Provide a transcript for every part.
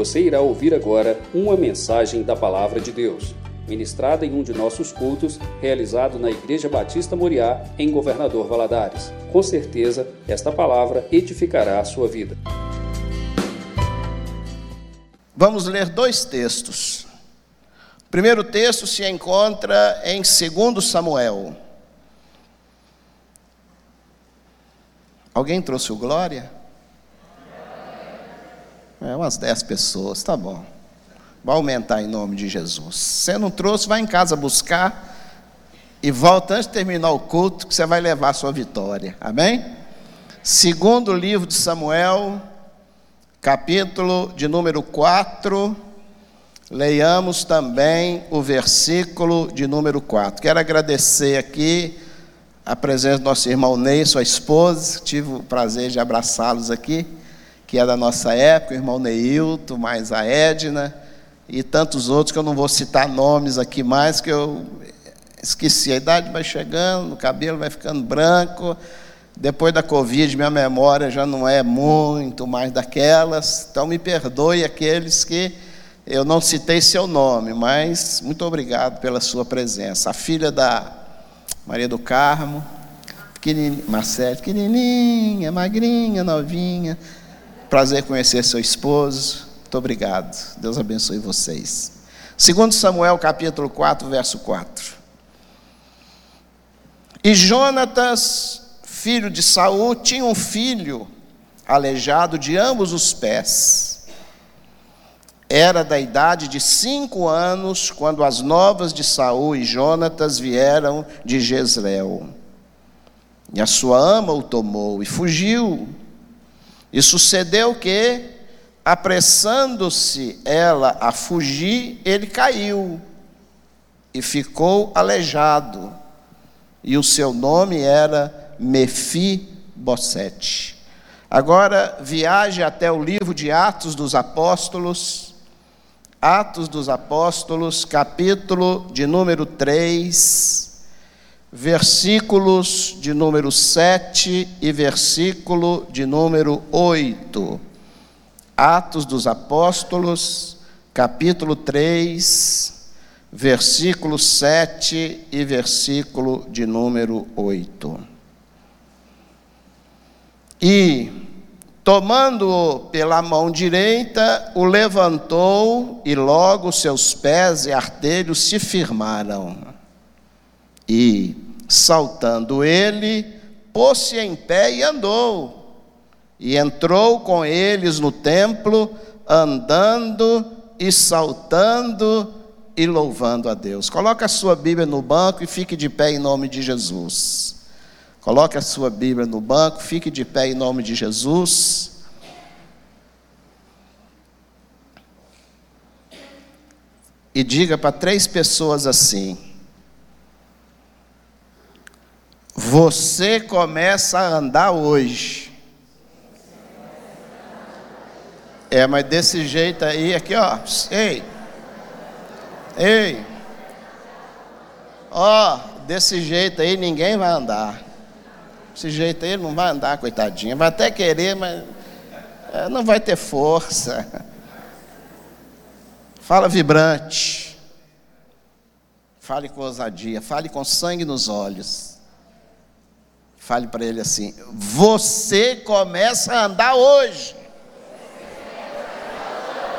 Você irá ouvir agora uma mensagem da Palavra de Deus, ministrada em um de nossos cultos, realizado na Igreja Batista Moriá, em Governador Valadares. Com certeza, esta palavra edificará a sua vida. Vamos ler dois textos. O primeiro texto se encontra em 2 Samuel. Alguém trouxe o Glória? É, umas dez pessoas, tá bom. Vai aumentar em nome de Jesus. Você não trouxe, vai em casa buscar e volta antes de terminar o culto, que você vai levar a sua vitória. Amém? Segundo livro de Samuel, capítulo de número 4, leiamos também o versículo de número 4. Quero agradecer aqui a presença do nosso irmão Ney, sua esposa, tive o prazer de abraçá-los aqui que é da nossa época, o irmão Neilton, mais a Edna e tantos outros que eu não vou citar nomes aqui mais, que eu esqueci. A idade vai chegando, o cabelo vai ficando branco. Depois da Covid, minha memória já não é muito mais daquelas. Então, me perdoe aqueles que eu não citei seu nome, mas muito obrigado pela sua presença. A filha da Maria do Carmo, pequenininha, Marcelo, pequenininha, magrinha, novinha. Prazer conhecer seu esposo. Muito obrigado. Deus abençoe vocês. Segundo Samuel, capítulo 4, verso 4. E Jonatas, filho de Saul, tinha um filho aleijado de ambos os pés. Era da idade de cinco anos quando as novas de Saul e Jonatas vieram de Jezreel. E a sua ama o tomou e fugiu e sucedeu que, apressando-se ela a fugir, ele caiu e ficou aleijado. E o seu nome era Mefibosete. Agora viaje até o livro de Atos dos Apóstolos, Atos dos Apóstolos, capítulo de número 3 versículos de número 7 e versículo de número 8. Atos dos Apóstolos, capítulo 3, versículo 7 e versículo de número 8. E, tomando-o pela mão direita, o levantou, e logo seus pés e artelhos se firmaram e, saltando ele, pôs-se em pé e andou. E entrou com eles no templo, andando e saltando e louvando a Deus. Coloque a sua Bíblia no banco e fique de pé em nome de Jesus. Coloque a sua Bíblia no banco, fique de pé em nome de Jesus. E diga para três pessoas assim: Você começa a andar hoje. É, mas desse jeito aí, aqui ó, ei, ei, ó, desse jeito aí ninguém vai andar. Desse jeito aí não vai andar, coitadinha. Vai até querer, mas é, não vai ter força. Fala vibrante. Fale com ousadia, fale com sangue nos olhos. Fale para ele assim: Você começa a andar hoje.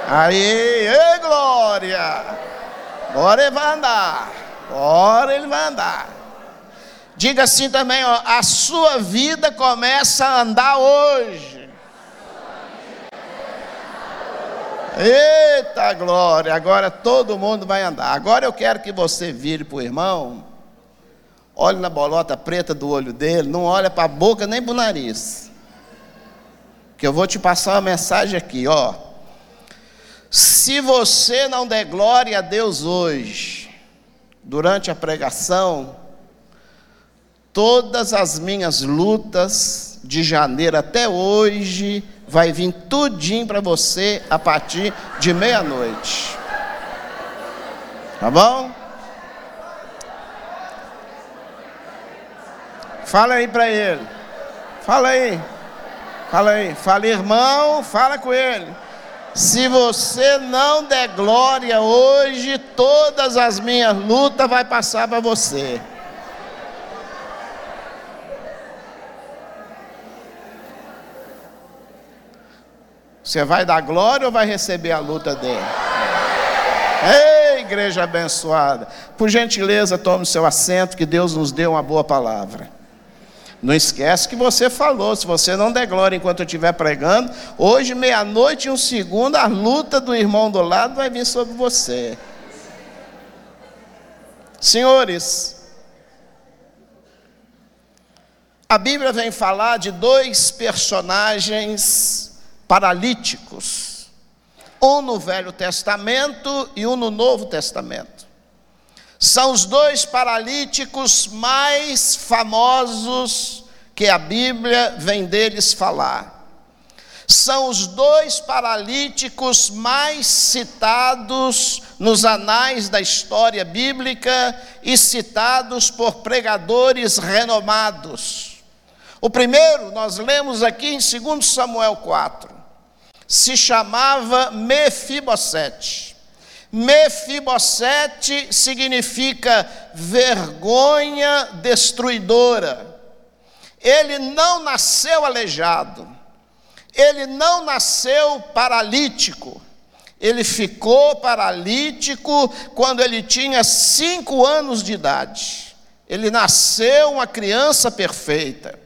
Aí, ei, glória! Agora ele vai andar. Agora ele vai andar. Diga assim também, ó, a sua vida começa a andar hoje. Eita glória, agora todo mundo vai andar. Agora eu quero que você vire para o irmão olhe na bolota preta do olho dele, não olha para a boca nem para o nariz. Que eu vou te passar uma mensagem aqui, ó. Se você não der glória a Deus hoje, durante a pregação, todas as minhas lutas de janeiro até hoje vai vir tudinho para você a partir de meia-noite. Tá bom? Fala aí para ele. Fala aí. Fala aí. Fala, irmão, fala com ele. Se você não der glória hoje, todas as minhas lutas vai passar para você. Você vai dar glória ou vai receber a luta dele? Ei, igreja abençoada. Por gentileza, tome seu assento, que Deus nos deu uma boa palavra. Não esquece que você falou, se você não der glória enquanto eu estiver pregando, hoje, meia-noite e um segundo, a luta do irmão do lado vai vir sobre você. Senhores, a Bíblia vem falar de dois personagens paralíticos, um no Velho Testamento e um no Novo Testamento. São os dois paralíticos mais famosos que a Bíblia vem deles falar. São os dois paralíticos mais citados nos anais da história bíblica e citados por pregadores renomados. O primeiro, nós lemos aqui em 2 Samuel 4, se chamava Mefibosete. Mefibosete significa vergonha destruidora. Ele não nasceu aleijado, ele não nasceu paralítico, ele ficou paralítico quando ele tinha cinco anos de idade. Ele nasceu uma criança perfeita.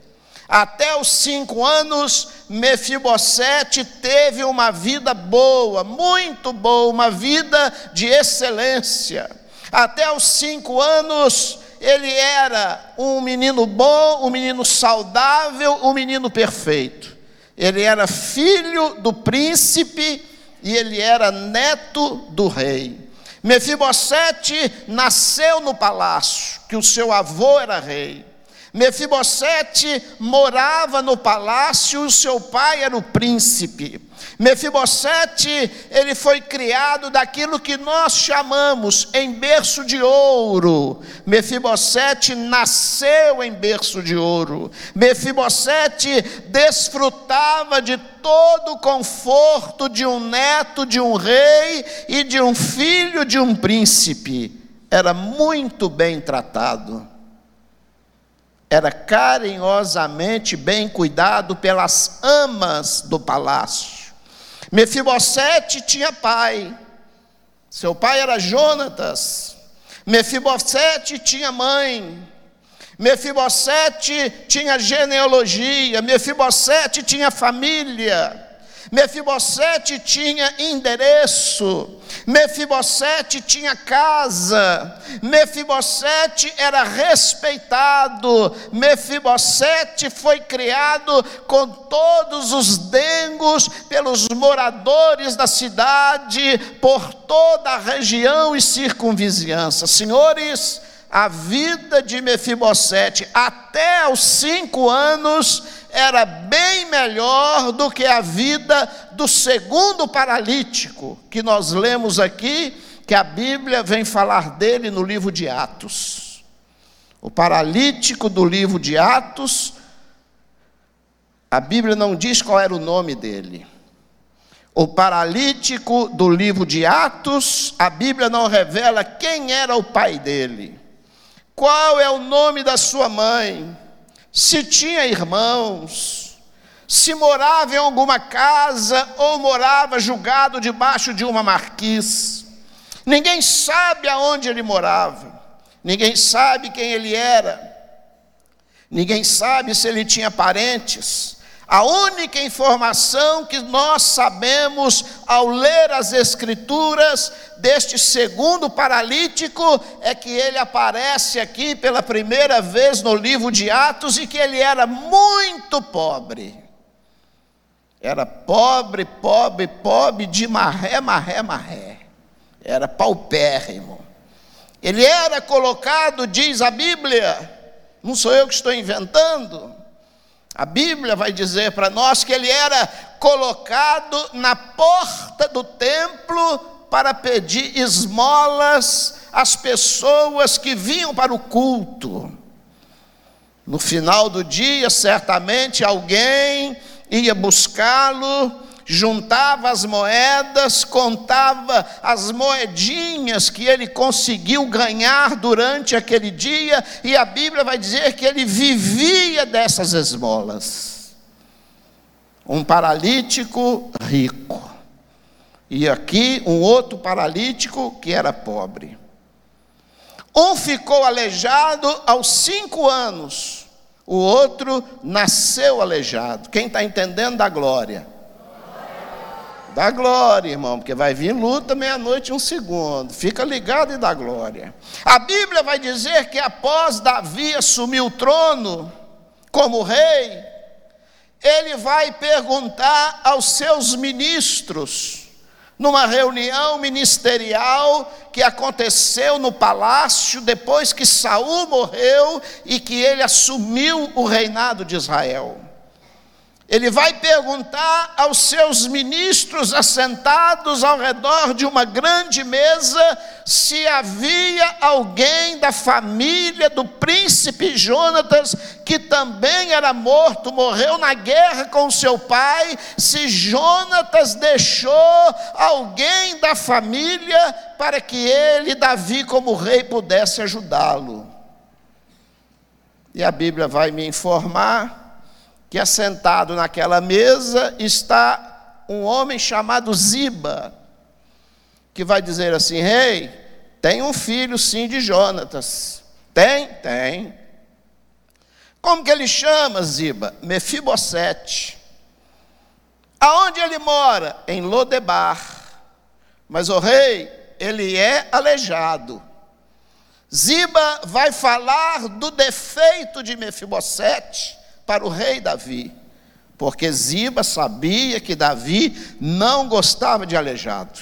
Até os cinco anos, Mefibosete teve uma vida boa, muito boa, uma vida de excelência. Até os cinco anos, ele era um menino bom, um menino saudável, um menino perfeito. Ele era filho do príncipe e ele era neto do rei. Mefibosete nasceu no palácio, que o seu avô era rei. Mefibosete morava no palácio, seu pai era o príncipe. Mefibosete, ele foi criado daquilo que nós chamamos em berço de ouro. Mefibosete nasceu em berço de ouro. Mefibosete desfrutava de todo o conforto de um neto de um rei e de um filho de um príncipe. Era muito bem tratado era carinhosamente bem cuidado pelas amas do palácio. Mefibosete tinha pai. Seu pai era Jonatas. Mefibosete tinha mãe. Mefibosete tinha genealogia. Mefibosete tinha família. Mefibosete tinha endereço, Mefibosete tinha casa, Mefibosete era respeitado, Mefibosete foi criado com todos os dengos pelos moradores da cidade, por toda a região e circunvizinhança. Senhores, a vida de Mefibosete até os cinco anos era bem melhor do que a vida do segundo paralítico, que nós lemos aqui, que a Bíblia vem falar dele no livro de Atos. O paralítico do livro de Atos, a Bíblia não diz qual era o nome dele. O paralítico do livro de Atos, a Bíblia não revela quem era o pai dele, qual é o nome da sua mãe se tinha irmãos, se morava em alguma casa ou morava julgado debaixo de uma marquise. Ninguém sabe aonde ele morava, ninguém sabe quem ele era, ninguém sabe se ele tinha parentes. A única informação que nós sabemos ao ler as Escrituras deste segundo paralítico é que ele aparece aqui pela primeira vez no livro de Atos e que ele era muito pobre. Era pobre, pobre, pobre, de marré, marré, marré. Era paupérrimo. Ele era colocado, diz a Bíblia, não sou eu que estou inventando a Bíblia vai dizer para nós que ele era colocado na porta do templo para pedir esmolas às pessoas que vinham para o culto. No final do dia, certamente alguém ia buscá-lo juntava as moedas, contava as moedinhas que ele conseguiu ganhar durante aquele dia, e a Bíblia vai dizer que ele vivia dessas esmolas. Um paralítico rico, e aqui um outro paralítico que era pobre. Um ficou aleijado aos cinco anos, o outro nasceu aleijado. Quem está entendendo da glória? Dá glória, irmão, porque vai vir luta meia-noite um segundo. Fica ligado e dá glória. A Bíblia vai dizer que após Davi assumir o trono como rei, ele vai perguntar aos seus ministros, numa reunião ministerial que aconteceu no palácio depois que Saul morreu e que ele assumiu o reinado de Israel. Ele vai perguntar aos seus ministros assentados ao redor de uma grande mesa se havia alguém da família do príncipe Jonatas que também era morto, morreu na guerra com seu pai, se Jonatas deixou alguém da família para que ele, Davi, como rei, pudesse ajudá-lo. E a Bíblia vai me informar que assentado naquela mesa está um homem chamado Ziba, que vai dizer assim: Rei, hey, tem um filho sim de Jonatas. Tem? Tem. Como que ele chama Ziba? Mefibosete. Aonde ele mora? Em Lodebar. Mas o rei, ele é aleijado. Ziba vai falar do defeito de Mefibosete para o rei Davi, porque Ziba sabia que Davi não gostava de aleijado.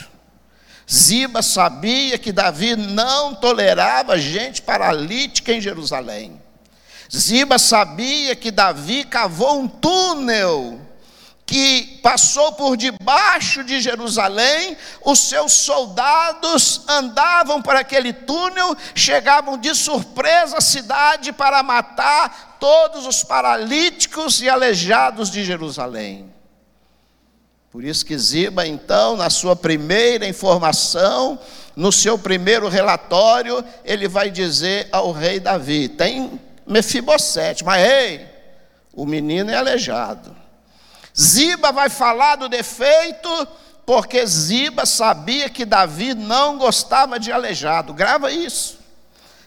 Ziba sabia que Davi não tolerava gente paralítica em Jerusalém. Ziba sabia que Davi cavou um túnel que passou por debaixo de Jerusalém, os seus soldados andavam por aquele túnel, chegavam de surpresa à cidade para matar todos os paralíticos e aleijados de Jerusalém. Por isso que Ziba, então, na sua primeira informação, no seu primeiro relatório, ele vai dizer ao rei Davi: tem Mefibosete, mas ei, o menino é aleijado. Ziba vai falar do defeito, porque Ziba sabia que Davi não gostava de aleijado. Grava isso.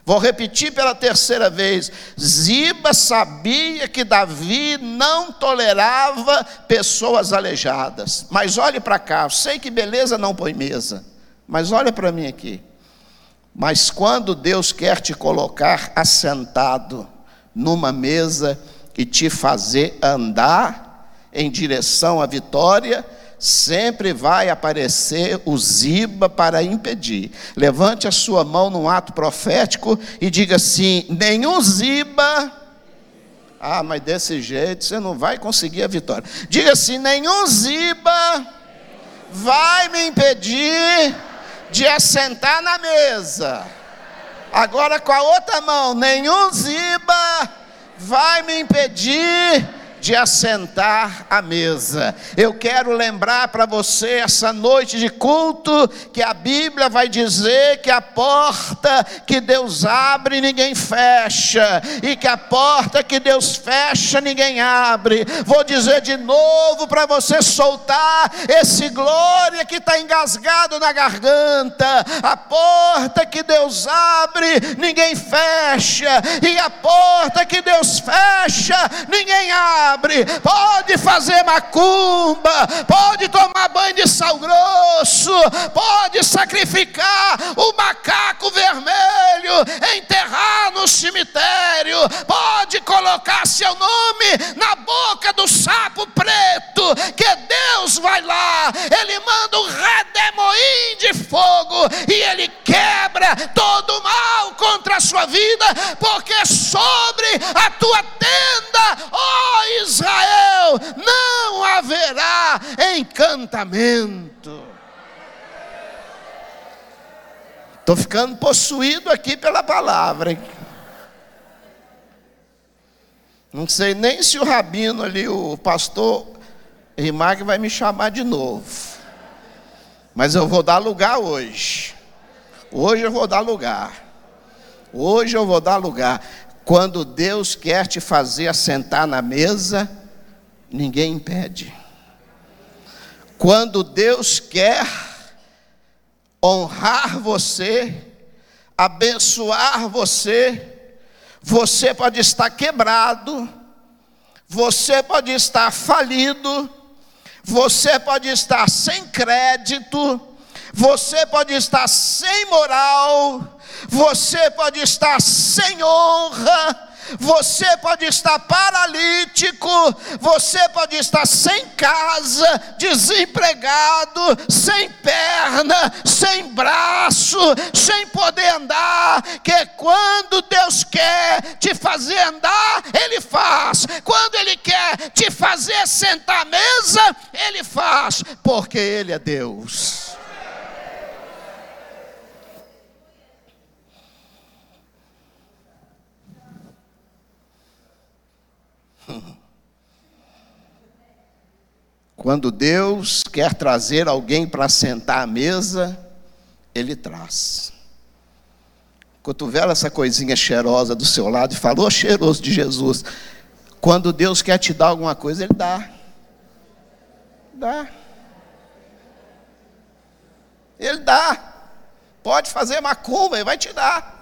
Vou repetir pela terceira vez. Ziba sabia que Davi não tolerava pessoas aleijadas. Mas olhe para cá, sei que beleza não põe mesa, mas olha para mim aqui. Mas quando Deus quer te colocar assentado numa mesa e te fazer andar, em direção à vitória, sempre vai aparecer o Ziba para impedir. Levante a sua mão num ato profético e diga assim: nenhum Ziba. Ah, mas desse jeito você não vai conseguir a vitória. Diga assim: nenhum Ziba vai me impedir de assentar na mesa. Agora com a outra mão, nenhum Ziba vai me impedir de assentar à mesa. Eu quero lembrar para você essa noite de culto que a Bíblia vai dizer que a porta que Deus abre ninguém fecha e que a porta que Deus fecha ninguém abre. Vou dizer de novo para você soltar esse glória que está engasgado na garganta. A porta que Deus abre ninguém fecha e a porta que Deus fecha ninguém abre abre, pode fazer macumba, pode tomar banho de sal grosso, pode sacrificar o macaco vermelho, enterrar no cemitério, pode colocar seu nome na boca do sapo preto, que Deus vai lá, Ele manda um redemoinho de fogo e Ele quebra todo o mal a sua vida, porque sobre a tua tenda, ó Israel, não haverá encantamento. Estou ficando possuído aqui pela palavra. Hein? Não sei nem se o rabino ali, o pastor que vai me chamar de novo. Mas eu vou dar lugar hoje. Hoje eu vou dar lugar. Hoje eu vou dar lugar. Quando Deus quer te fazer assentar na mesa, ninguém impede. Quando Deus quer honrar você, abençoar você, você pode estar quebrado, você pode estar falido, você pode estar sem crédito, você pode estar sem moral, você pode estar sem honra, você pode estar paralítico, você pode estar sem casa, desempregado, sem perna, sem braço, sem poder andar. Que quando Deus quer te fazer andar, Ele faz. Quando Ele quer te fazer sentar à mesa, Ele faz, porque Ele é Deus. Quando Deus quer trazer alguém para sentar à mesa, Ele traz. Cotovela essa coisinha cheirosa do seu lado e falou, oh, cheiroso de Jesus. Quando Deus quer te dar alguma coisa, Ele dá. Dá. Ele dá. Pode fazer macumba, Ele vai te dar.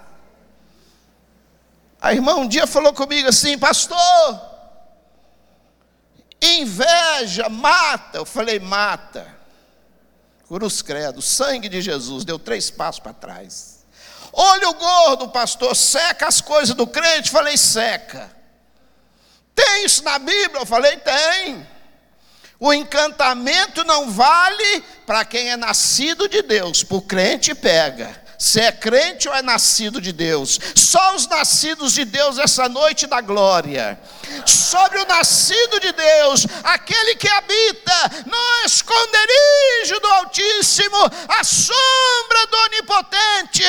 A irmã um dia falou comigo assim, pastor, Inveja mata. Eu falei, mata. Cruz credo, sangue de Jesus, deu três passos para trás. Olho gordo, pastor, seca as coisas do crente. Falei, seca. Tem isso na Bíblia? Eu falei, tem. O encantamento não vale para quem é nascido de Deus, para o crente pega. Se é crente ou é nascido de Deus. Só os nascidos de Deus essa noite da glória. Sobre o nascido de Deus, aquele que habita no esconderijo do Altíssimo, a sombra do Onipotente,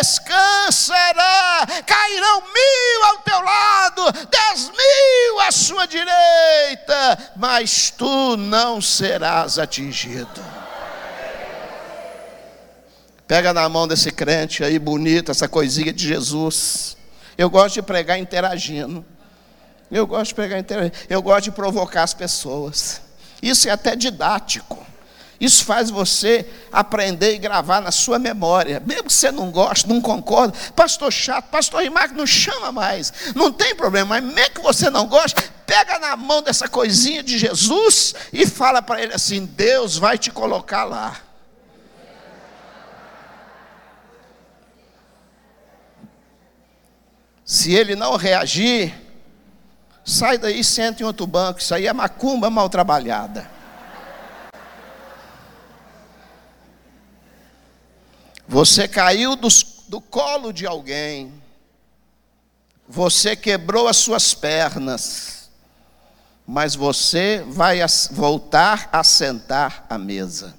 descansará. Cairão mil ao teu lado, dez mil à sua direita, mas tu não serás atingido. Pega na mão desse crente aí bonito, essa coisinha de Jesus. Eu gosto de pregar interagindo. Eu gosto de pregar interagindo. Eu gosto de provocar as pessoas. Isso é até didático. Isso faz você aprender e gravar na sua memória. Mesmo que você não goste, não concorda, pastor chato, pastor Rimarco, não chama mais. Não tem problema, mas mesmo que você não goste, pega na mão dessa coisinha de Jesus e fala para ele assim: Deus vai te colocar lá. Se ele não reagir, sai daí senta em outro banco. Isso aí é macumba mal trabalhada. Você caiu do, do colo de alguém. Você quebrou as suas pernas. Mas você vai voltar a sentar à mesa.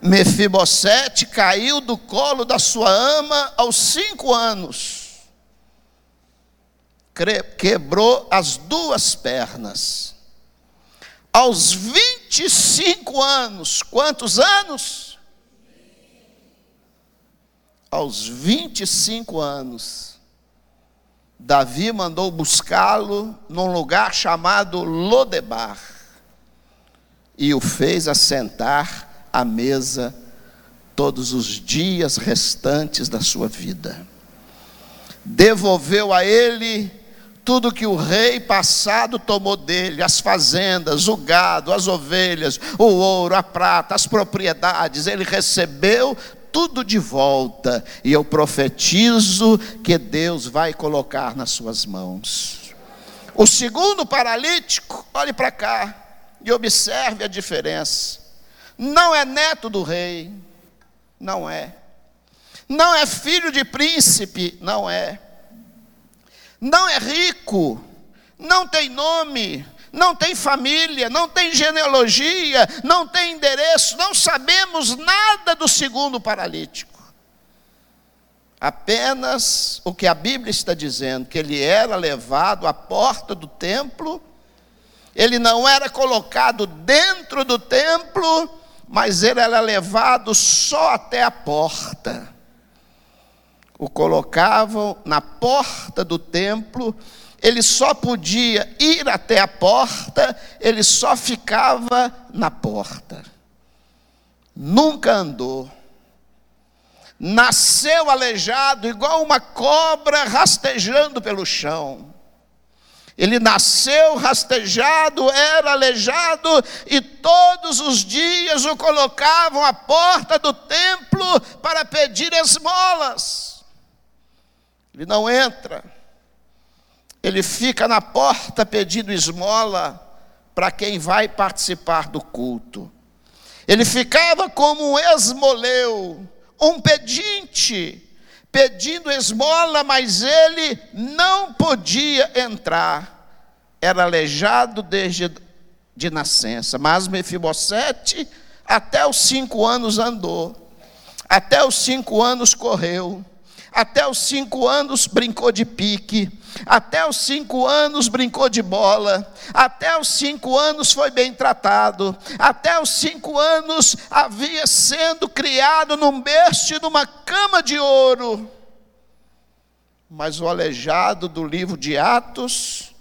Mefibosete caiu do colo da sua ama aos cinco anos quebrou as duas pernas. Aos 25 anos, quantos anos? Aos 25 anos, Davi mandou buscá-lo num lugar chamado Lodebar e o fez assentar à mesa todos os dias restantes da sua vida. Devolveu a ele tudo que o rei passado tomou dele, as fazendas, o gado, as ovelhas, o ouro, a prata, as propriedades, ele recebeu tudo de volta, e eu profetizo que Deus vai colocar nas suas mãos. O segundo paralítico, olhe para cá e observe a diferença. Não é neto do rei, não é. Não é filho de príncipe, não é não é rico, não tem nome, não tem família, não tem genealogia, não tem endereço, não sabemos nada do segundo paralítico. Apenas o que a Bíblia está dizendo, que ele era levado à porta do templo Ele não era colocado dentro do templo, mas ele era levado só até a porta. O colocavam na porta do templo, ele só podia ir até a porta, ele só ficava na porta. Nunca andou. Nasceu aleijado, igual uma cobra rastejando pelo chão. Ele nasceu rastejado, era aleijado, e todos os dias o colocavam à porta do templo para pedir esmolas. Ele não entra, ele fica na porta pedindo esmola para quem vai participar do culto. Ele ficava como um esmoleu, um pedinte, pedindo esmola, mas ele não podia entrar. Era aleijado desde de nascença, mas Mefibosete até os cinco anos andou, até os cinco anos correu, até os cinco anos brincou de pique, até os cinco anos brincou de bola, até os cinco anos foi bem tratado, até os cinco anos havia sendo criado num berço e numa cama de ouro. Mas o aleijado do livro de Atos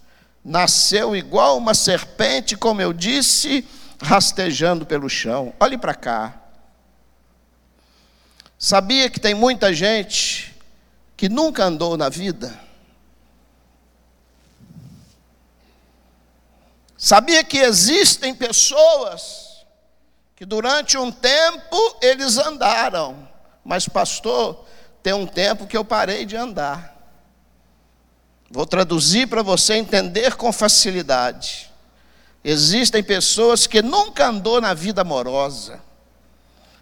nasceu igual uma serpente, como eu disse, rastejando pelo chão. Olhe para cá. Sabia que tem muita gente que nunca andou na vida? Sabia que existem pessoas que durante um tempo eles andaram, mas pastor, tem um tempo que eu parei de andar. Vou traduzir para você entender com facilidade. Existem pessoas que nunca andou na vida amorosa,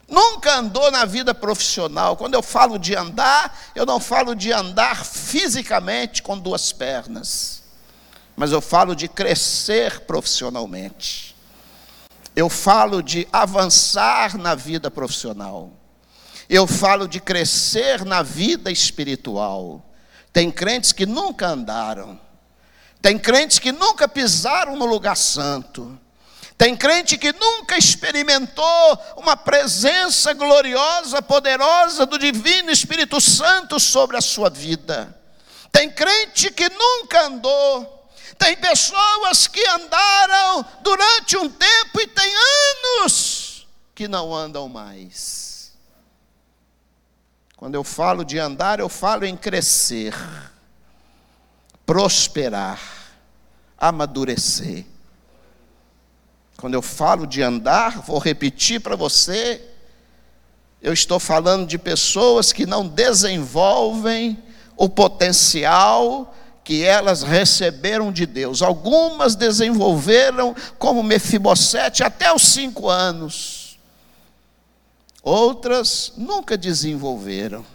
nunca andou na vida profissional. Quando eu falo de andar, eu não falo de andar fisicamente com duas pernas mas eu falo de crescer profissionalmente. Eu falo de avançar na vida profissional. Eu falo de crescer na vida espiritual. Tem crentes que nunca andaram. Tem crentes que nunca pisaram no lugar santo. Tem crente que nunca experimentou uma presença gloriosa, poderosa do Divino Espírito Santo sobre a sua vida. Tem crente que nunca andou tem pessoas que andaram durante um tempo e tem anos que não andam mais. Quando eu falo de andar, eu falo em crescer, prosperar, amadurecer. Quando eu falo de andar, vou repetir para você, eu estou falando de pessoas que não desenvolvem o potencial que elas receberam de Deus. Algumas desenvolveram como Mefibosete até os cinco anos. Outras nunca desenvolveram.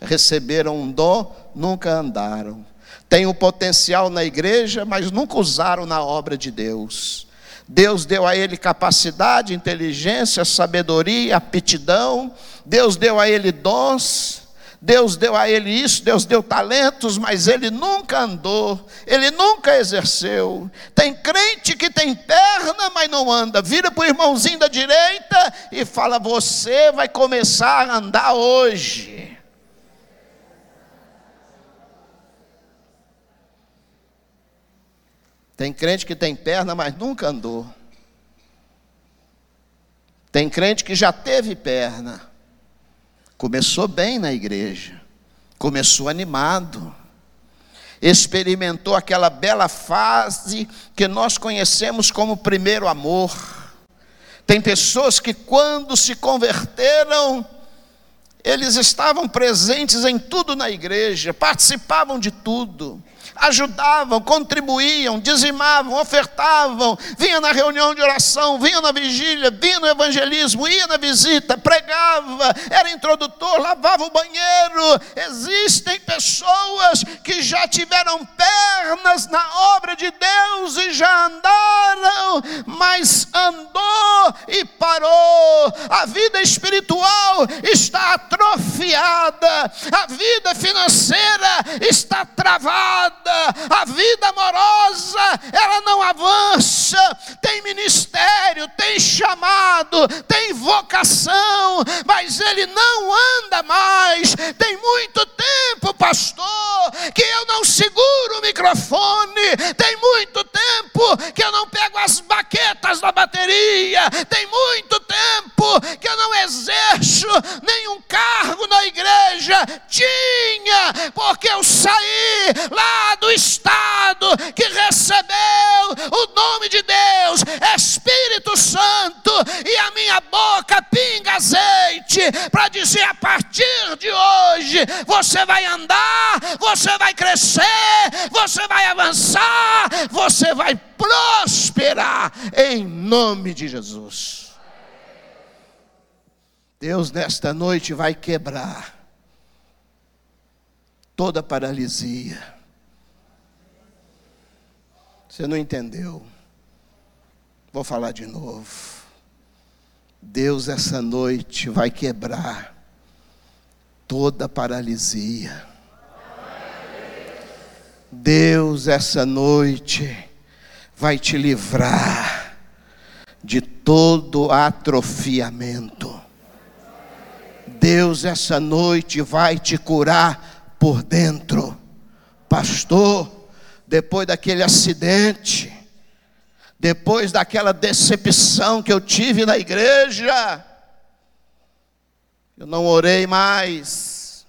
Receberam um dom, nunca andaram. Têm o potencial na igreja, mas nunca usaram na obra de Deus. Deus deu a ele capacidade, inteligência, sabedoria, aptidão. Deus deu a ele dons Deus deu a ele isso, Deus deu talentos, mas ele nunca andou, ele nunca exerceu. Tem crente que tem perna, mas não anda. Vira para o irmãozinho da direita e fala: Você vai começar a andar hoje. Tem crente que tem perna, mas nunca andou. Tem crente que já teve perna Começou bem na igreja, começou animado, experimentou aquela bela fase que nós conhecemos como primeiro amor. Tem pessoas que, quando se converteram, eles estavam presentes em tudo na igreja, participavam de tudo ajudavam, contribuíam, dizimavam, ofertavam, vinha na reunião de oração, vinha na vigília, vinha no evangelismo, ia na visita, pregava, era introdutor, lavava o banheiro. Existem pessoas que já tiveram pernas na obra de Deus e já andaram, mas andou e parou. A vida espiritual está atrofiada, a vida financeira está travada a vida amorosa, ela não avança. Tem ministério, tem chamado, tem vocação, mas ele não anda mais. Tem muito tempo, pastor, que eu não seguro o microfone. Tem muito tempo que eu não pego as baquetas da bateria. Tem muito tempo que eu não exerço nenhum cargo na igreja. Tinha, porque eu saí do estado que recebeu o nome de Deus, Espírito Santo, e a minha boca pinga azeite para dizer: a partir de hoje você vai andar, você vai crescer, você vai avançar, você vai prosperar em nome de Jesus. Deus nesta noite vai quebrar toda paralisia você não entendeu? Vou falar de novo. Deus, essa noite, vai quebrar toda paralisia. Deus, essa noite, vai te livrar de todo atrofiamento. Deus, essa noite, vai te curar por dentro. Pastor, depois daquele acidente, depois daquela decepção que eu tive na igreja, eu não orei mais,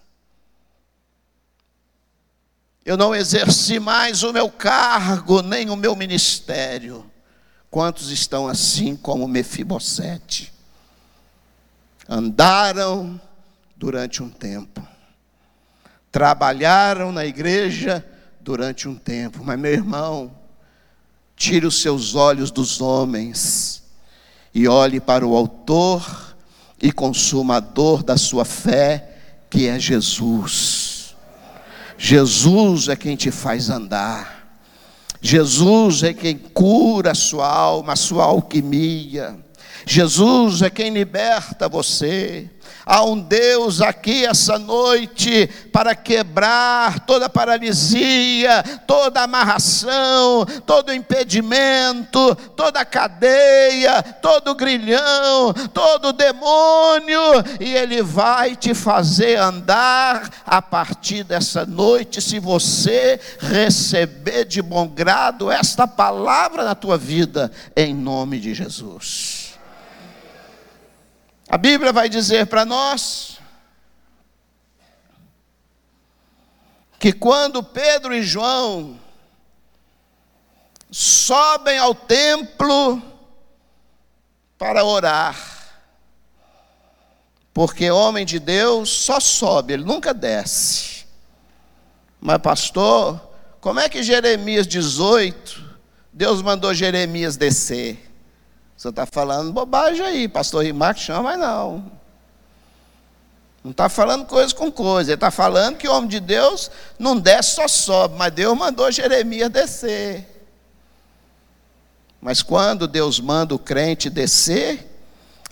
eu não exerci mais o meu cargo, nem o meu ministério. Quantos estão assim como Mefibosete? Andaram durante um tempo, trabalharam na igreja durante um tempo. Mas, meu irmão, tire os seus olhos dos homens e olhe para o Autor e Consumador da sua fé, que é Jesus. Jesus é quem te faz andar. Jesus é quem cura a sua alma, a sua alquimia. Jesus é quem liberta você. Há um Deus aqui essa noite para quebrar toda paralisia, toda amarração, todo impedimento, toda cadeia, todo grilhão, todo demônio, e Ele vai te fazer andar a partir dessa noite, se você receber de bom grado esta palavra na tua vida, em nome de Jesus. A Bíblia vai dizer para nós que quando Pedro e João sobem ao templo para orar, porque homem de Deus só sobe, ele nunca desce. Mas, pastor, como é que Jeremias 18, Deus mandou Jeremias descer? Você está falando bobagem aí, pastor Rimac chama, mas não. Não está falando coisa com coisa. Ele está falando que o homem de Deus não desce, só sobe. Mas Deus mandou Jeremias descer. Mas quando Deus manda o crente descer,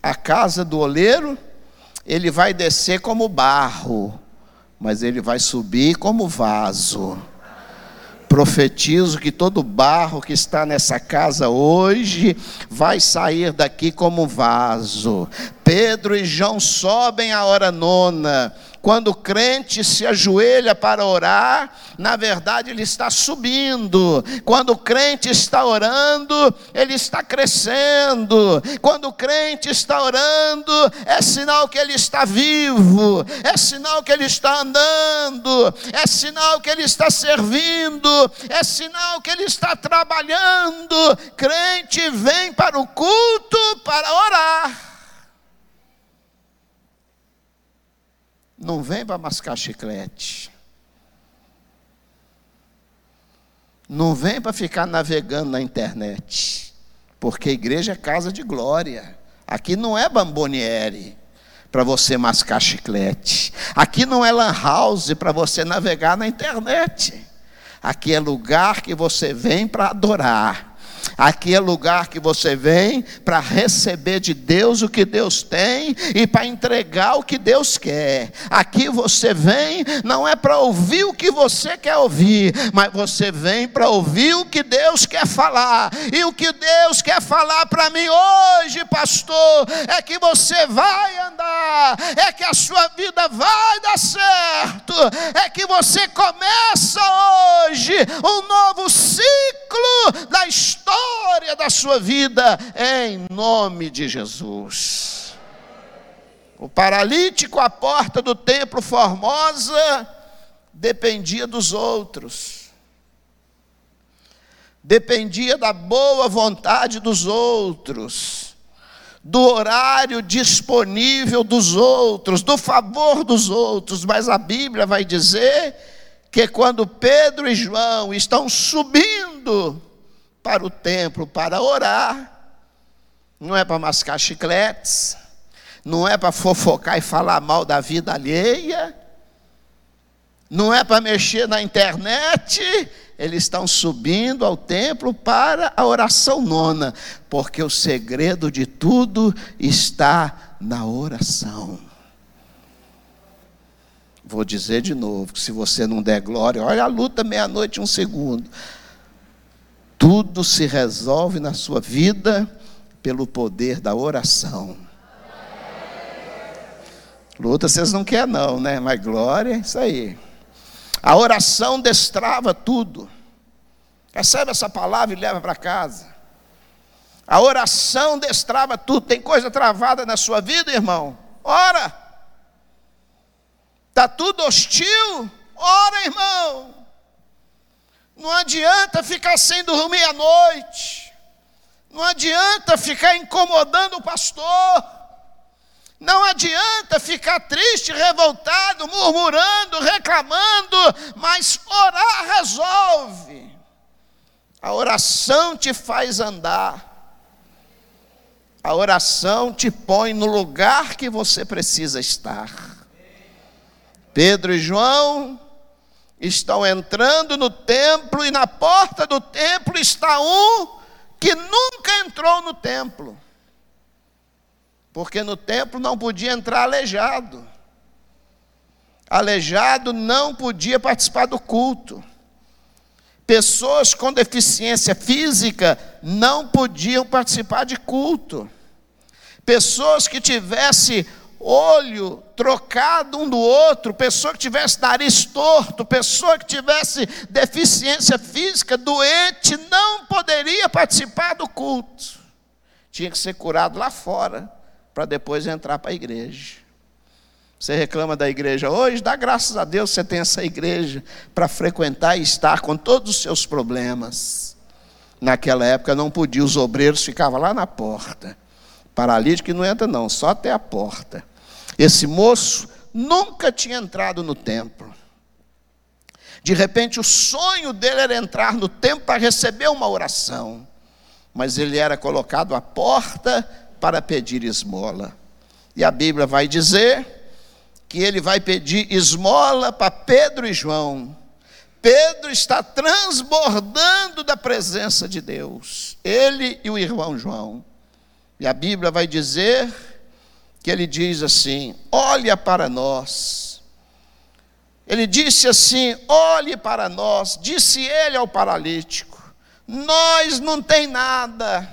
a casa do oleiro, ele vai descer como barro, mas ele vai subir como vaso profetizo que todo barro que está nessa casa hoje vai sair daqui como vaso. Pedro e João sobem a hora nona quando o crente se ajoelha para orar, na verdade ele está subindo. Quando o crente está orando, ele está crescendo. Quando o crente está orando, é sinal que ele está vivo, é sinal que ele está andando, é sinal que ele está servindo, é sinal que ele está trabalhando. Crente vem para o culto para orar. Não vem para mascar chiclete. Não vem para ficar navegando na internet. Porque igreja é casa de glória. Aqui não é bamboniere para você mascar chiclete. Aqui não é lan house para você navegar na internet. Aqui é lugar que você vem para adorar. Aqui é lugar que você vem para receber de Deus o que Deus tem e para entregar o que Deus quer. Aqui você vem não é para ouvir o que você quer ouvir, mas você vem para ouvir o que Deus quer falar. E o que Deus quer falar para mim hoje, pastor, é que você vai andar, é que a sua vida vai dar certo, é que você começa hoje um novo ciclo da história glória da sua vida, em nome de Jesus. O paralítico à porta do templo Formosa dependia dos outros, dependia da boa vontade dos outros, do horário disponível dos outros, do favor dos outros, mas a Bíblia vai dizer que quando Pedro e João estão subindo, para o templo para orar, não é para mascar chicletes, não é para fofocar e falar mal da vida alheia, não é para mexer na internet, eles estão subindo ao templo para a oração nona, porque o segredo de tudo está na oração. Vou dizer de novo, se você não der glória, olha a luta meia-noite, um segundo. Tudo se resolve na sua vida pelo poder da oração. Luta vocês não querem, não, né? Mas glória, é isso aí. A oração destrava tudo. Recebe essa palavra e leva para casa. A oração destrava tudo. Tem coisa travada na sua vida, irmão? Ora. Está tudo hostil? Ora, irmão. Não adianta ficar sem dormir à noite. Não adianta ficar incomodando o pastor. Não adianta ficar triste, revoltado, murmurando, reclamando, mas orar resolve. A oração te faz andar. A oração te põe no lugar que você precisa estar. Pedro e João estão entrando no templo e na porta do templo está um que nunca entrou no templo. Porque no templo não podia entrar aleijado. Aleijado não podia participar do culto. Pessoas com deficiência física não podiam participar de culto. Pessoas que tivessem olho trocado um do outro, pessoa que tivesse nariz torto, pessoa que tivesse deficiência física, doente, não poderia participar do culto. Tinha que ser curado lá fora, para depois entrar para a igreja. Você reclama da igreja hoje, dá graças a Deus você tem essa igreja para frequentar e estar com todos os seus problemas. Naquela época não podia, os obreiros ficavam lá na porta. Paralítico não entra, não, só até a porta. Esse moço nunca tinha entrado no templo. De repente, o sonho dele era entrar no templo para receber uma oração, mas ele era colocado à porta para pedir esmola. E a Bíblia vai dizer que ele vai pedir esmola para Pedro e João. Pedro está transbordando da presença de Deus, ele e o irmão João. E a Bíblia vai dizer que ele diz assim: Olha para nós. Ele disse assim: Olhe para nós. Disse ele ao paralítico: Nós não tem nada,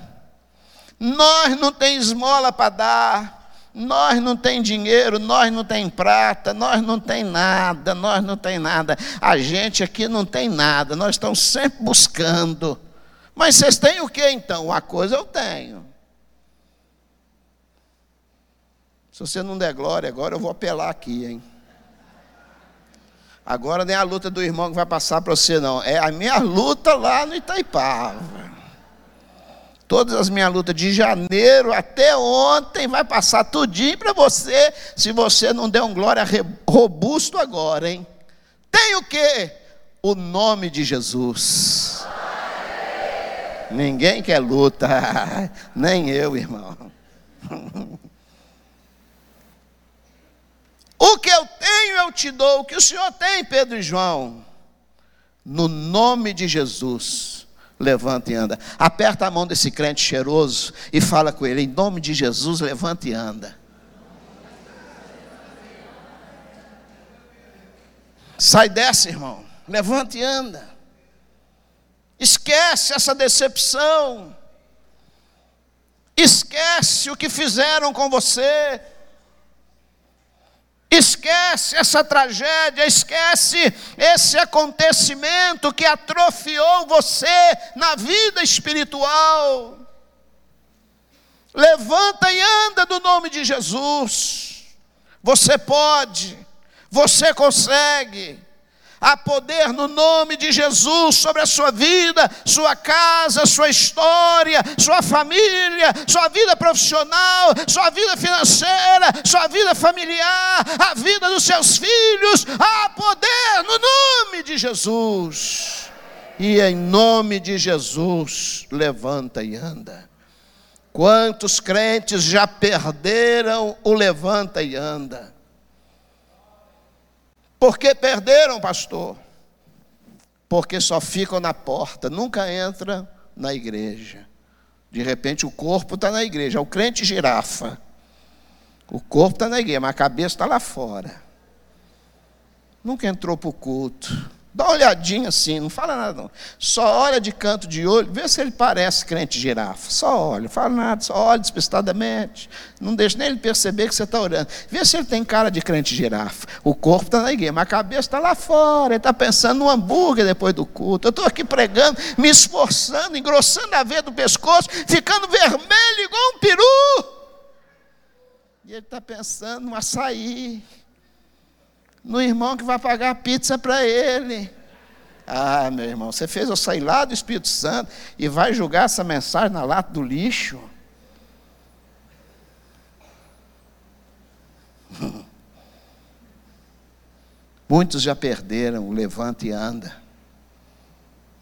nós não tem esmola para dar. Nós não tem dinheiro, nós não tem prata, nós não tem nada, nós não tem nada. A gente aqui não tem nada, nós estamos sempre buscando. Mas vocês têm o que então? Uma coisa eu tenho. Se você não der glória agora, eu vou apelar aqui, hein? Agora nem a luta do irmão que vai passar para você, não. É a minha luta lá no Itaipava. Todas as minhas lutas de janeiro até ontem vai passar tudinho para você, se você não der um glória robusto agora, hein? Tem o quê? O nome de Jesus. Ninguém quer luta, nem eu, irmão. O que eu tenho eu te dou, o que o Senhor tem, Pedro e João. No nome de Jesus, levanta e anda. Aperta a mão desse crente cheiroso e fala com ele, em nome de Jesus, levanta e anda. Sai dessa, irmão. Levanta e anda. Esquece essa decepção. Esquece o que fizeram com você. Esquece essa tragédia, esquece esse acontecimento que atrofiou você na vida espiritual. Levanta e anda do nome de Jesus. Você pode, você consegue. Há poder no nome de Jesus sobre a sua vida, sua casa, sua história, sua família, sua vida profissional, sua vida financeira, sua vida familiar, a vida dos seus filhos. Há poder no nome de Jesus. E em nome de Jesus, levanta e anda. Quantos crentes já perderam o levanta e anda? Por que perderam, pastor? Porque só ficam na porta, nunca entra na igreja. De repente o corpo está na igreja, é o crente girafa. O corpo está na igreja, mas a cabeça está lá fora. Nunca entrou para o culto Dá uma olhadinha assim, não fala nada não. Só olha de canto de olho, vê se ele parece crente girafa. Só olha, não fala nada, só olha despistadamente. Não deixa nem ele perceber que você está orando. Vê se ele tem cara de crente girafa. O corpo está na igreja, mas a cabeça está lá fora. Ele está pensando no hambúrguer depois do culto. Eu estou aqui pregando, me esforçando, engrossando a veia do pescoço, ficando vermelho igual um peru. E ele está pensando no açaí no irmão que vai pagar a pizza para ele. Ah, meu irmão, você fez eu sair lá do Espírito Santo e vai julgar essa mensagem na lata do lixo? Muitos já perderam o levanta e anda.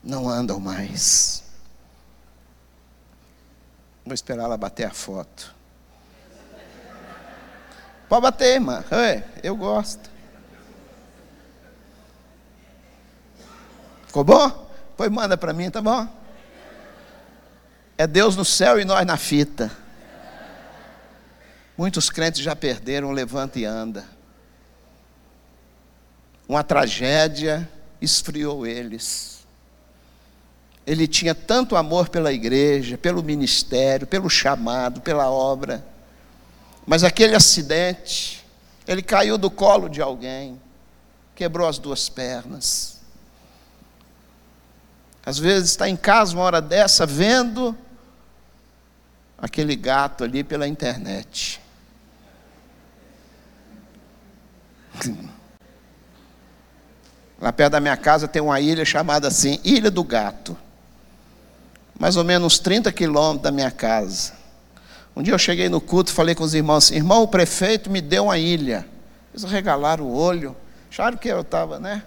Não andam mais. Vou esperar ela bater a foto. Pode bater, irmã. Eu gosto. Ficou bom? Pois manda para mim, tá bom? É Deus no céu e nós na fita. Muitos crentes já perderam, levanta e anda. Uma tragédia esfriou eles. Ele tinha tanto amor pela igreja, pelo ministério, pelo chamado, pela obra. Mas aquele acidente, ele caiu do colo de alguém, quebrou as duas pernas. Às vezes está em casa uma hora dessa vendo aquele gato ali pela internet. Lá perto da minha casa tem uma ilha chamada assim, Ilha do Gato. Mais ou menos 30 quilômetros da minha casa. Um dia eu cheguei no culto e falei com os irmãos assim, irmão, o prefeito me deu uma ilha. Eles regalaram o olho, acharam que eu estava, né,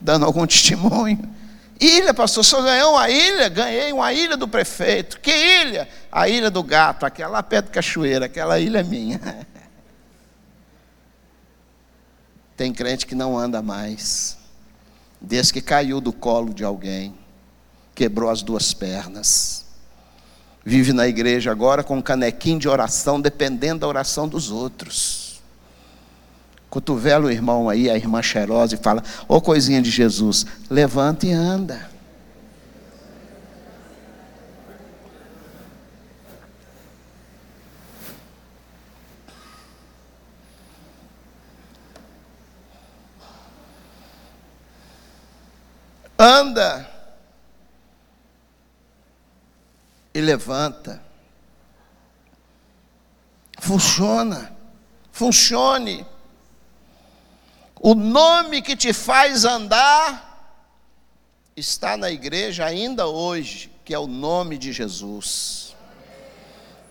dando algum testemunho. Ilha, pastor, só ganhou uma ilha? Ganhei uma ilha do prefeito. Que ilha? A ilha do gato, aquela lá perto de Cachoeira, aquela ilha é minha. Tem crente que não anda mais, desde que caiu do colo de alguém, quebrou as duas pernas. Vive na igreja agora com um canequinho de oração, dependendo da oração dos outros. Cotovela o irmão aí, a irmã cheirosa, e fala: Ô oh, coisinha de Jesus, levanta e anda. Anda e levanta. Funciona. Funcione. O nome que te faz andar está na igreja ainda hoje, que é o nome de Jesus.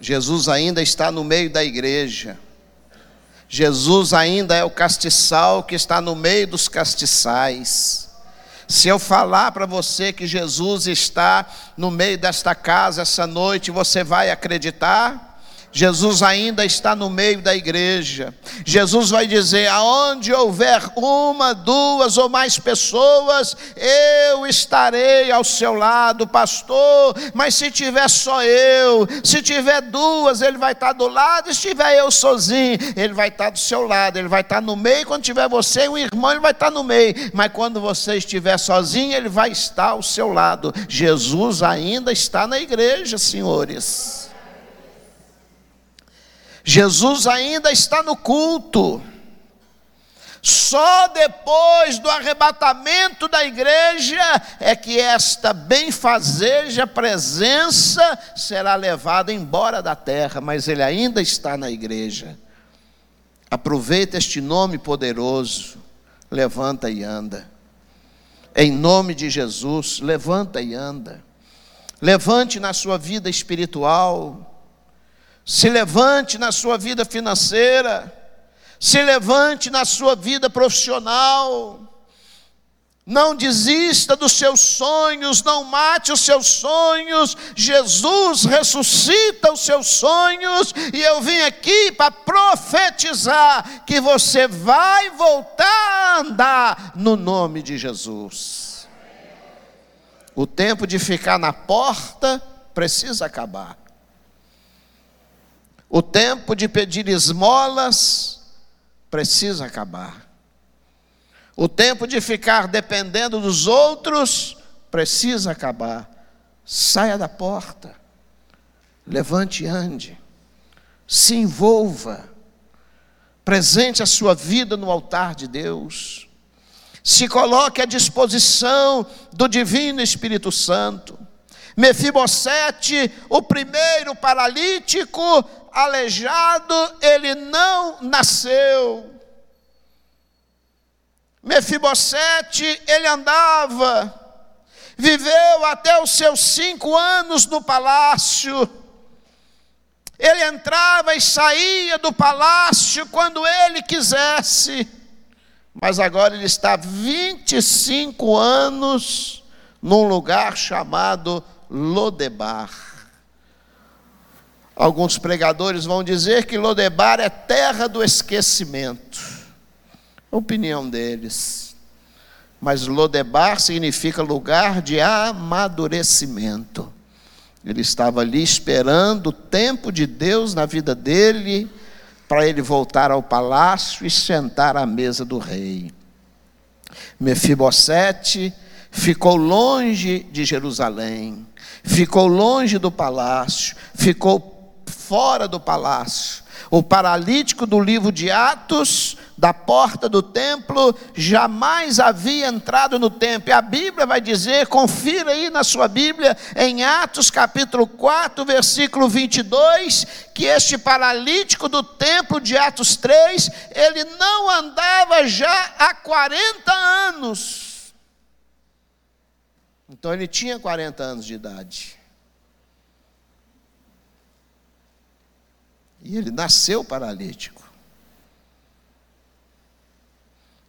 Jesus ainda está no meio da igreja. Jesus ainda é o castiçal que está no meio dos castiçais. Se eu falar para você que Jesus está no meio desta casa essa noite, você vai acreditar? Jesus ainda está no meio da igreja. Jesus vai dizer: aonde houver uma, duas ou mais pessoas, eu estarei ao seu lado, pastor. Mas se tiver só eu, se tiver duas, ele vai estar do lado, se tiver eu sozinho, ele vai estar do seu lado, ele vai estar no meio. Quando tiver você e um irmão, ele vai estar no meio. Mas quando você estiver sozinho, ele vai estar ao seu lado. Jesus ainda está na igreja, senhores. Jesus ainda está no culto. Só depois do arrebatamento da igreja é que esta benfazeja presença será levada embora da terra, mas ele ainda está na igreja. Aproveita este nome poderoso, levanta e anda. Em nome de Jesus, levanta e anda. Levante na sua vida espiritual, se levante na sua vida financeira, se levante na sua vida profissional. Não desista dos seus sonhos, não mate os seus sonhos. Jesus ressuscita os seus sonhos, e eu vim aqui para profetizar que você vai voltar a andar no nome de Jesus. O tempo de ficar na porta precisa acabar. O tempo de pedir esmolas precisa acabar. O tempo de ficar dependendo dos outros precisa acabar. Saia da porta, levante e ande, se envolva, presente a sua vida no altar de Deus, se coloque à disposição do Divino Espírito Santo. Mefibosete, o primeiro paralítico, aleijado, ele não nasceu. Mefibosete, ele andava, viveu até os seus cinco anos no palácio. Ele entrava e saía do palácio quando ele quisesse, mas agora ele está 25 anos num lugar chamado Lodebar. Alguns pregadores vão dizer que Lodebar é terra do esquecimento. Opinião deles. Mas Lodebar significa lugar de amadurecimento. Ele estava ali esperando o tempo de Deus na vida dele, para ele voltar ao palácio e sentar à mesa do rei. Mefibosete ficou longe de Jerusalém, ficou longe do palácio, ficou fora do palácio. O paralítico do livro de Atos, da porta do templo, jamais havia entrado no templo. E a Bíblia vai dizer, confira aí na sua Bíblia, em Atos capítulo 4, versículo 22, que este paralítico do templo de Atos 3, ele não andava já há 40 anos. Então ele tinha 40 anos de idade. E ele nasceu paralítico.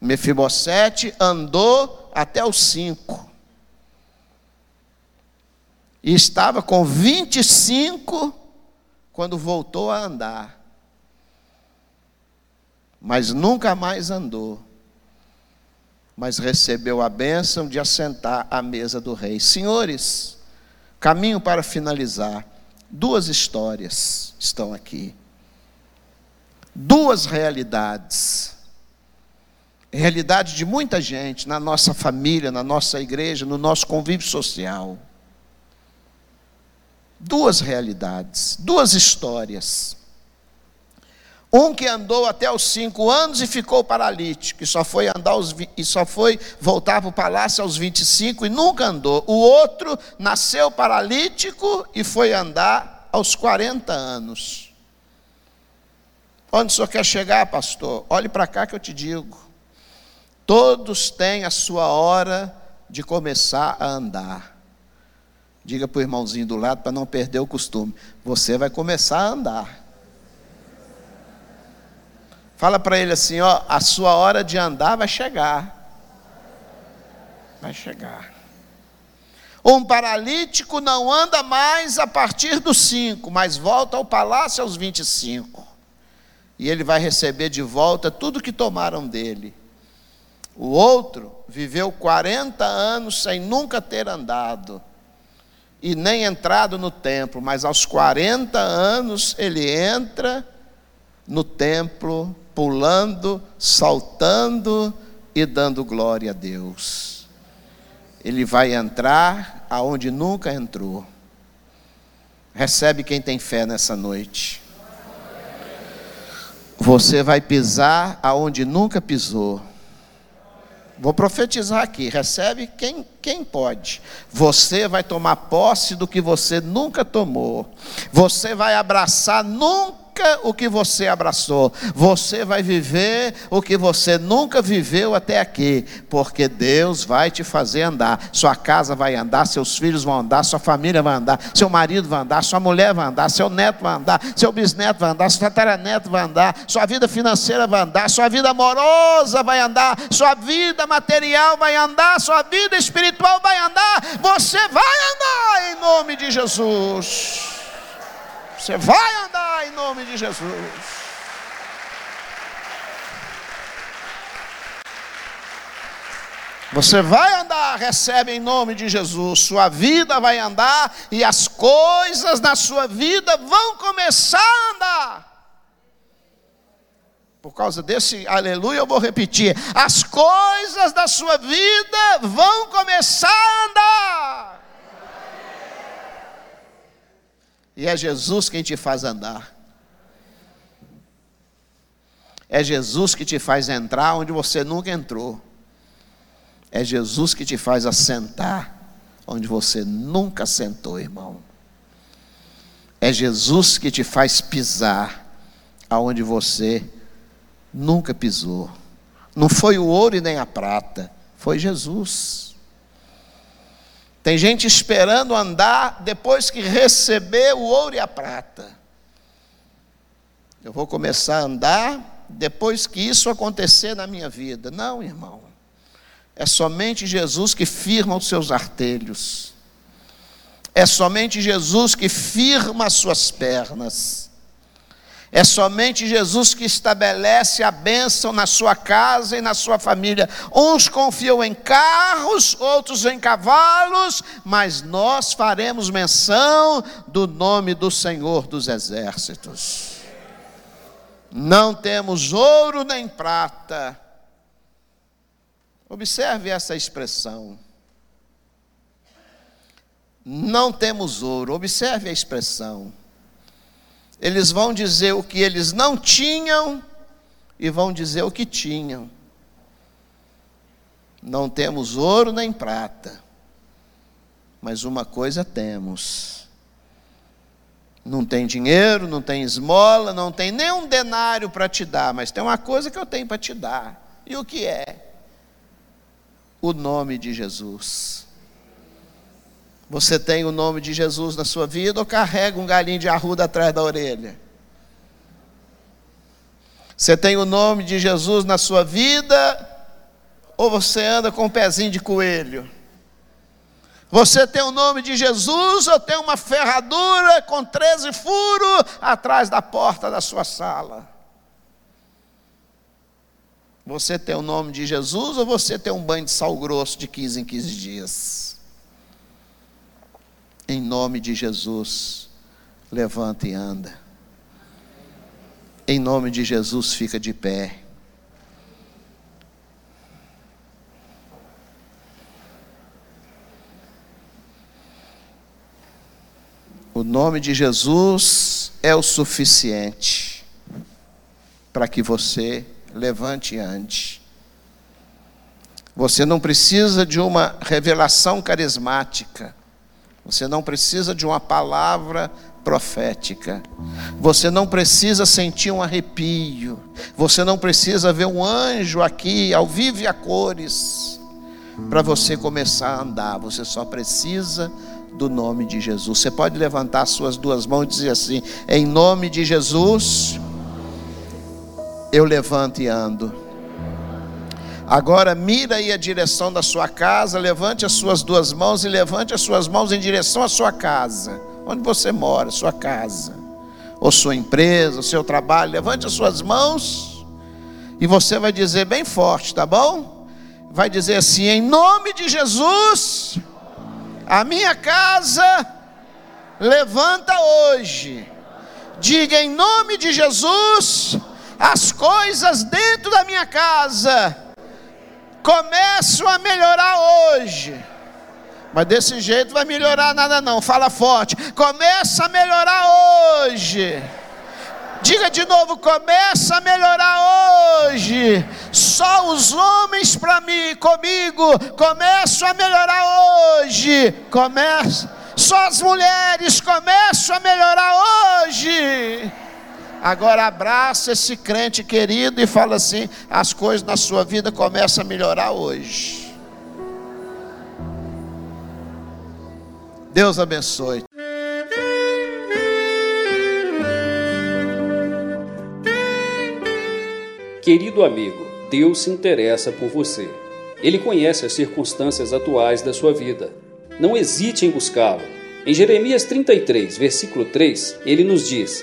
Mefibosete andou até os cinco. E estava com 25 quando voltou a andar. Mas nunca mais andou. Mas recebeu a bênção de assentar à mesa do rei. Senhores, caminho para finalizar. Duas histórias estão aqui duas realidades. Realidade de muita gente na nossa família, na nossa igreja, no nosso convívio social. Duas realidades, duas histórias. Um que andou até os cinco anos e ficou paralítico, e só foi andar e só foi voltar para o palácio aos 25 e nunca andou. O outro nasceu paralítico e foi andar aos 40 anos. Onde o senhor quer chegar, pastor? Olhe para cá que eu te digo. Todos têm a sua hora de começar a andar. Diga para o irmãozinho do lado para não perder o costume. Você vai começar a andar. Fala para ele assim: ó, a sua hora de andar vai chegar. Vai chegar. Um paralítico não anda mais a partir dos 5, mas volta ao palácio aos 25. E ele vai receber de volta tudo que tomaram dele. O outro viveu 40 anos sem nunca ter andado e nem entrado no templo, mas aos 40 anos ele entra no templo, pulando, saltando e dando glória a Deus. Ele vai entrar aonde nunca entrou. Recebe quem tem fé nessa noite. Você vai pisar aonde nunca pisou. Vou profetizar aqui, recebe quem, quem pode. Você vai tomar posse do que você nunca tomou. Você vai abraçar nunca o que você abraçou. Você vai viver o que você nunca viveu até aqui, porque Deus vai te fazer andar. Sua casa vai andar, seus filhos vão andar, sua família vai andar, seu marido vai andar, sua mulher vai andar, seu neto vai andar, seu bisneto vai andar, seu tataraneto vai andar, sua vida financeira vai andar, sua vida amorosa vai andar, sua vida material vai andar, sua vida espiritual vai andar. Você vai andar em nome de Jesus. Você vai andar em nome de Jesus. Você vai andar, recebe em nome de Jesus. Sua vida vai andar e as coisas na sua vida vão começar a andar. Por causa desse aleluia, eu vou repetir: as coisas da sua vida vão começar a andar. E é Jesus quem te faz andar. É Jesus que te faz entrar onde você nunca entrou. É Jesus que te faz assentar onde você nunca sentou, irmão. É Jesus que te faz pisar aonde você nunca pisou. Não foi o ouro e nem a prata, foi Jesus. Tem gente esperando andar depois que receber o ouro e a prata. Eu vou começar a andar depois que isso acontecer na minha vida. Não, irmão. É somente Jesus que firma os seus artelhos. É somente Jesus que firma as suas pernas. É somente Jesus que estabelece a bênção na sua casa e na sua família. Uns confiam em carros, outros em cavalos, mas nós faremos menção do nome do Senhor dos Exércitos. Não temos ouro nem prata. Observe essa expressão. Não temos ouro, observe a expressão eles vão dizer o que eles não tinham e vão dizer o que tinham. Não temos ouro nem prata, mas uma coisa temos. Não tem dinheiro, não tem esmola, não tem nem um denário para te dar, mas tem uma coisa que eu tenho para te dar. E o que é? O nome de Jesus. Você tem o nome de Jesus na sua vida ou carrega um galinho de arruda atrás da orelha? Você tem o nome de Jesus na sua vida ou você anda com um pezinho de coelho? Você tem o nome de Jesus ou tem uma ferradura com 13 furos atrás da porta da sua sala? Você tem o nome de Jesus ou você tem um banho de sal grosso de 15 em 15 dias? Em nome de Jesus, levanta e anda. Em nome de Jesus, fica de pé. O nome de Jesus é o suficiente para que você levante e ande. Você não precisa de uma revelação carismática. Você não precisa de uma palavra profética. Você não precisa sentir um arrepio. Você não precisa ver um anjo aqui ao vivo e a cores para você começar a andar. Você só precisa do nome de Jesus. Você pode levantar suas duas mãos e dizer assim: Em nome de Jesus, eu levanto e ando. Agora mira aí a direção da sua casa, levante as suas duas mãos e levante as suas mãos em direção à sua casa. Onde você mora, sua casa, ou sua empresa, o seu trabalho, levante as suas mãos e você vai dizer bem forte, tá bom? Vai dizer assim: em nome de Jesus, a minha casa levanta hoje. Diga em nome de Jesus, as coisas dentro da minha casa começam a melhorar hoje. Mas desse jeito vai melhorar nada não. Fala forte. Começa a melhorar hoje. Diga de novo, começa a melhorar hoje. Só os homens para mim, comigo, começam a melhorar hoje. Começa. Só as mulheres começam a melhorar hoje. Agora abraça esse crente querido e fala assim: as coisas na sua vida começam a melhorar hoje. Deus abençoe. Querido amigo, Deus se interessa por você. Ele conhece as circunstâncias atuais da sua vida. Não hesite em buscá-lo. Em Jeremias 33, versículo 3, ele nos diz: